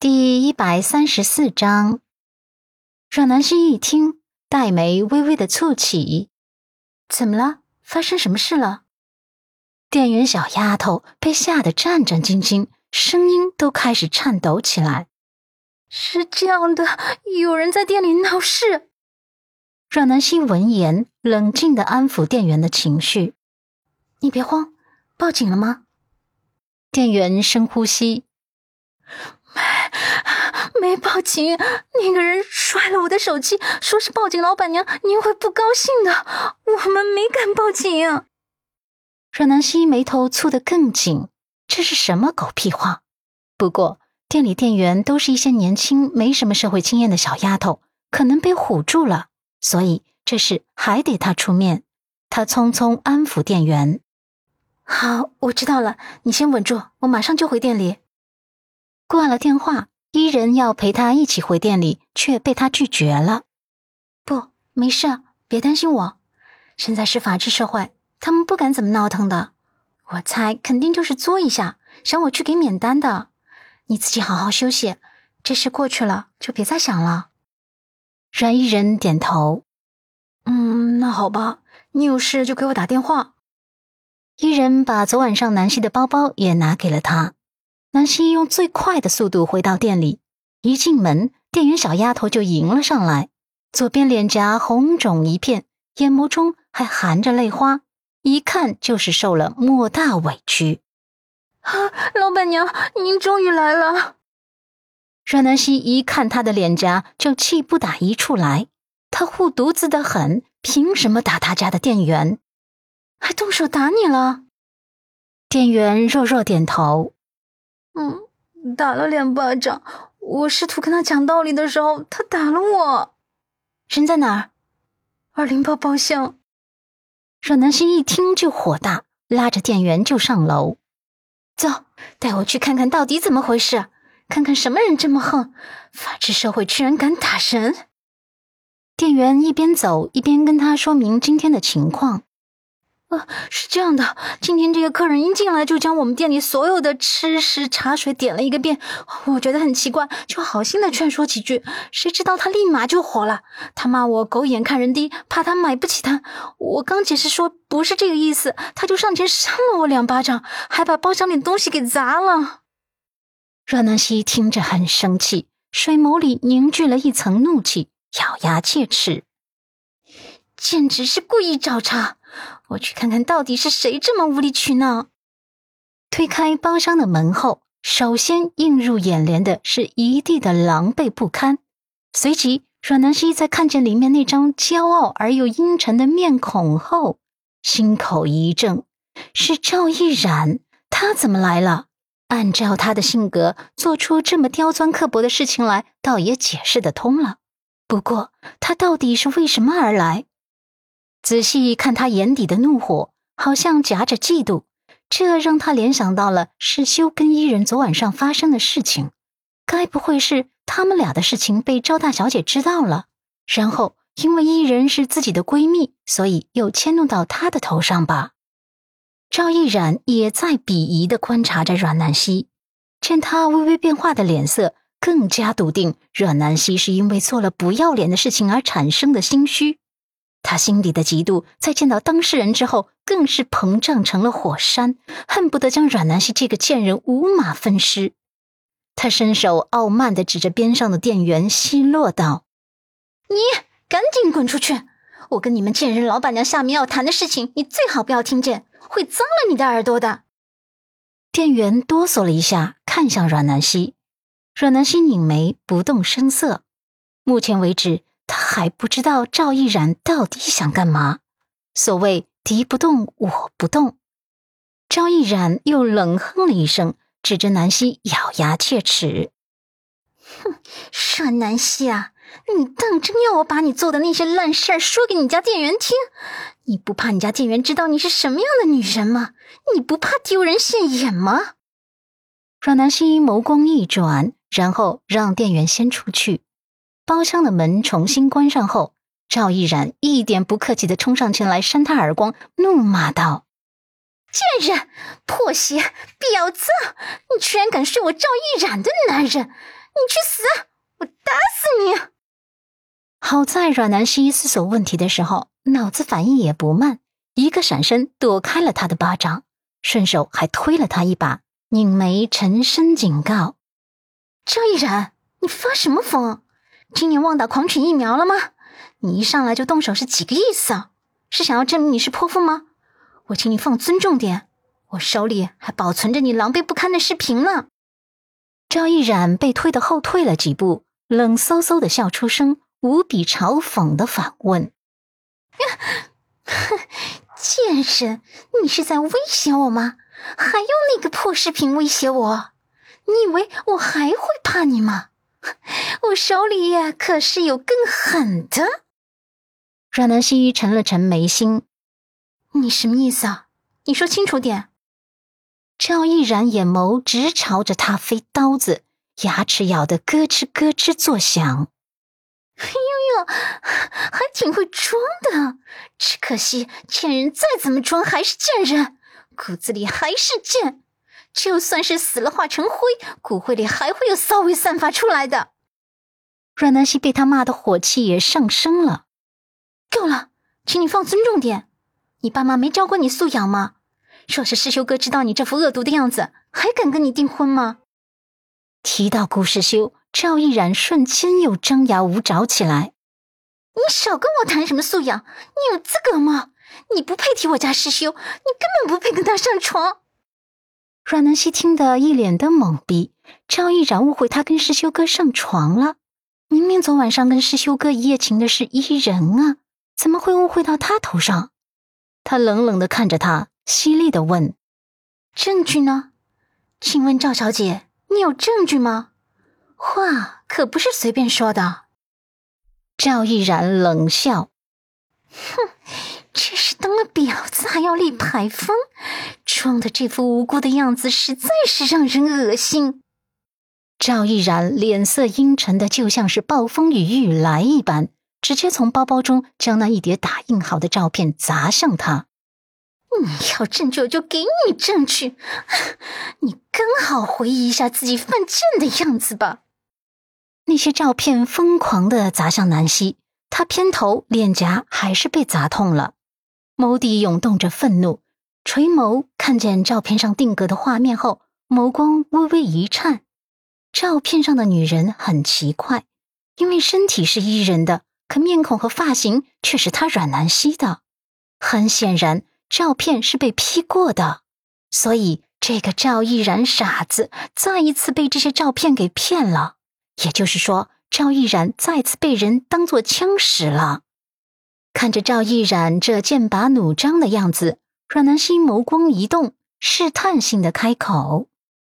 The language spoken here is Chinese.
第一百三十四章，阮南希一听，黛眉微微的蹙起。怎么了？发生什么事了？店员小丫头被吓得战战兢兢，声音都开始颤抖起来。是这样的，有人在店里闹事。阮南希闻言，冷静的安抚店员的情绪：“你别慌，报警了吗？”店员深呼吸。没报警，那个人摔了我的手机，说是报警，老板娘您会不高兴的。我们没敢报警。阮南希眉头蹙得更紧，这是什么狗屁话？不过店里店员都是一些年轻、没什么社会经验的小丫头，可能被唬住了，所以这事还得他出面。他匆匆安抚店员：“好，我知道了，你先稳住，我马上就回店里。”挂了电话。伊人要陪他一起回店里，却被他拒绝了。不，没事，别担心我。现在是法治社会，他们不敢怎么闹腾的。我猜肯定就是作一下，想我去给免单的。你自己好好休息，这事过去了就别再想了。阮伊人点头。嗯，那好吧，你有事就给我打电话。伊人把昨晚上南希的包包也拿给了他。南希用最快的速度回到店里，一进门，店员小丫头就迎了上来，左边脸颊红肿一片，眼眸中还含着泪花，一看就是受了莫大委屈。啊，老板娘，您终于来了！阮南希一看她的脸颊，就气不打一处来，她护犊子的很，凭什么打他家的店员？还动手打你了？店员弱弱点头。嗯，打了两巴掌。我试图跟他讲道理的时候，他打了我。人在哪儿？二零八包厢。阮南希一听就火大，拉着店员就上楼。走，带我去看看到底怎么回事，看看什么人这么横，法治社会居然敢打人。店员一边走一边跟他说明今天的情况。啊，是这样的，今天这个客人一进来就将我们店里所有的吃食茶水点了一个遍，我觉得很奇怪，就好心的劝说几句，谁知道他立马就火了，他骂我狗眼看人低，怕他买不起单。我刚解释说不是这个意思，他就上前扇了我两巴掌，还把包厢里东西给砸了。阮南希听着很生气，水眸里凝聚了一层怒气，咬牙切齿，简直是故意找茬。我去看看到底是谁这么无理取闹。推开包厢的门后，首先映入眼帘的是一地的狼狈不堪。随即，阮南希在看见里面那张骄傲而又阴沉的面孔后，心口一怔：是赵毅然，他怎么来了？按照他的性格，做出这么刁钻刻薄的事情来，倒也解释得通了。不过，他到底是为什么而来？仔细看他眼底的怒火，好像夹着嫉妒，这让他联想到了世修跟伊人昨晚上发生的事情。该不会是他们俩的事情被赵大小姐知道了，然后因为伊人是自己的闺蜜，所以又迁怒到她的头上吧？赵毅然也在鄙夷的观察着阮南希，见他微微变化的脸色，更加笃定阮南希是因为做了不要脸的事情而产生的心虚。他心底的嫉妒，在见到当事人之后，更是膨胀成了火山，恨不得将阮南希这个贱人五马分尸。他伸手傲慢的指着边上的店员，奚落道：“你赶紧滚出去！我跟你们贱人老板娘下面要谈的事情，你最好不要听见，会脏了你的耳朵的。”店员哆嗦了一下，看向阮南希。阮南希拧眉，不动声色。目前为止。他还不知道赵毅然到底想干嘛。所谓敌不动我不动。赵毅然又冷哼了一声，指着南希，咬牙切齿：“哼，阮南希啊，你当真要我把你做的那些烂事儿说给你家店员听？你不怕你家店员知道你是什么样的女人吗？你不怕丢人现眼吗？”阮南希眸光一转，然后让店员先出去。包厢的门重新关上后，赵毅然一点不客气的冲上前来扇他耳光，怒骂道：“贱人，破鞋，婊子！你居然敢睡我赵毅然的男人！你去死！我打死你！好在阮南希思索问题的时候，脑子反应也不慢，一个闪身躲开了他的巴掌，顺手还推了他一把，拧眉沉声警告：“赵毅然，你发什么疯？今年旺达狂犬疫苗了吗？你一上来就动手是几个意思啊？是想要证明你是泼妇吗？我请你放尊重点。”我手里还保存着你狼狈不堪的视频呢。赵一冉被推的后退了几步，冷飕飕的笑出声，无比嘲讽的反问：“哼，贱人，你是在威胁我吗？还用那个破视频威胁我？你以为我还会怕你吗？我手里可是有更狠的。”阮南希沉了沉眉心：“你什么意思啊？你说清楚点。”赵毅然眼眸直朝着他飞刀子，牙齿咬得咯吱咯吱作响。哎呦呦，还挺会装的，只可惜贱人再怎么装还是贱人，骨子里还是贱。就算是死了化成灰，骨灰里还会有骚味散发出来的。阮南希被他骂的火气也上升了。够了，请你放尊重点。你爸妈没教过你素养吗？若是师修哥知道你这副恶毒的样子，还敢跟你订婚吗？提到顾世修，赵毅然瞬间又张牙舞爪起来。你少跟我谈什么素养，你有资格吗？你不配提我家师修，你根本不配跟他上床。阮南希听得一脸的懵逼，赵毅然误会他跟师修哥上床了。明明昨晚上跟师修哥一夜情的是伊人啊，怎么会误会到他头上？他冷冷的看着他。犀利的问：“证据呢？请问赵小姐，你有证据吗？话可不是随便说的。”赵毅然冷笑：“哼，这是当了婊子还要立牌坊，装的这副无辜的样子，实在是让人恶心。”赵毅然脸色阴沉的，就像是暴风雨欲来一般，直接从包包中将那一叠打印好的照片砸向他。你要证据，我就给你证据。你刚好回忆一下自己犯贱的样子吧。那些照片疯狂的砸向南希，她偏头脸颊还是被砸痛了，眸底涌动着愤怒，垂眸看见照片上定格的画面后，眸光微微一颤。照片上的女人很奇怪，因为身体是伊人的，可面孔和发型却是他阮南希的。很显然。照片是被 P 过的，所以这个赵毅然傻子再一次被这些照片给骗了。也就是说，赵毅然再次被人当做枪使了。看着赵毅然这剑拔弩张的样子，阮南希眸光一动，试探性的开口：“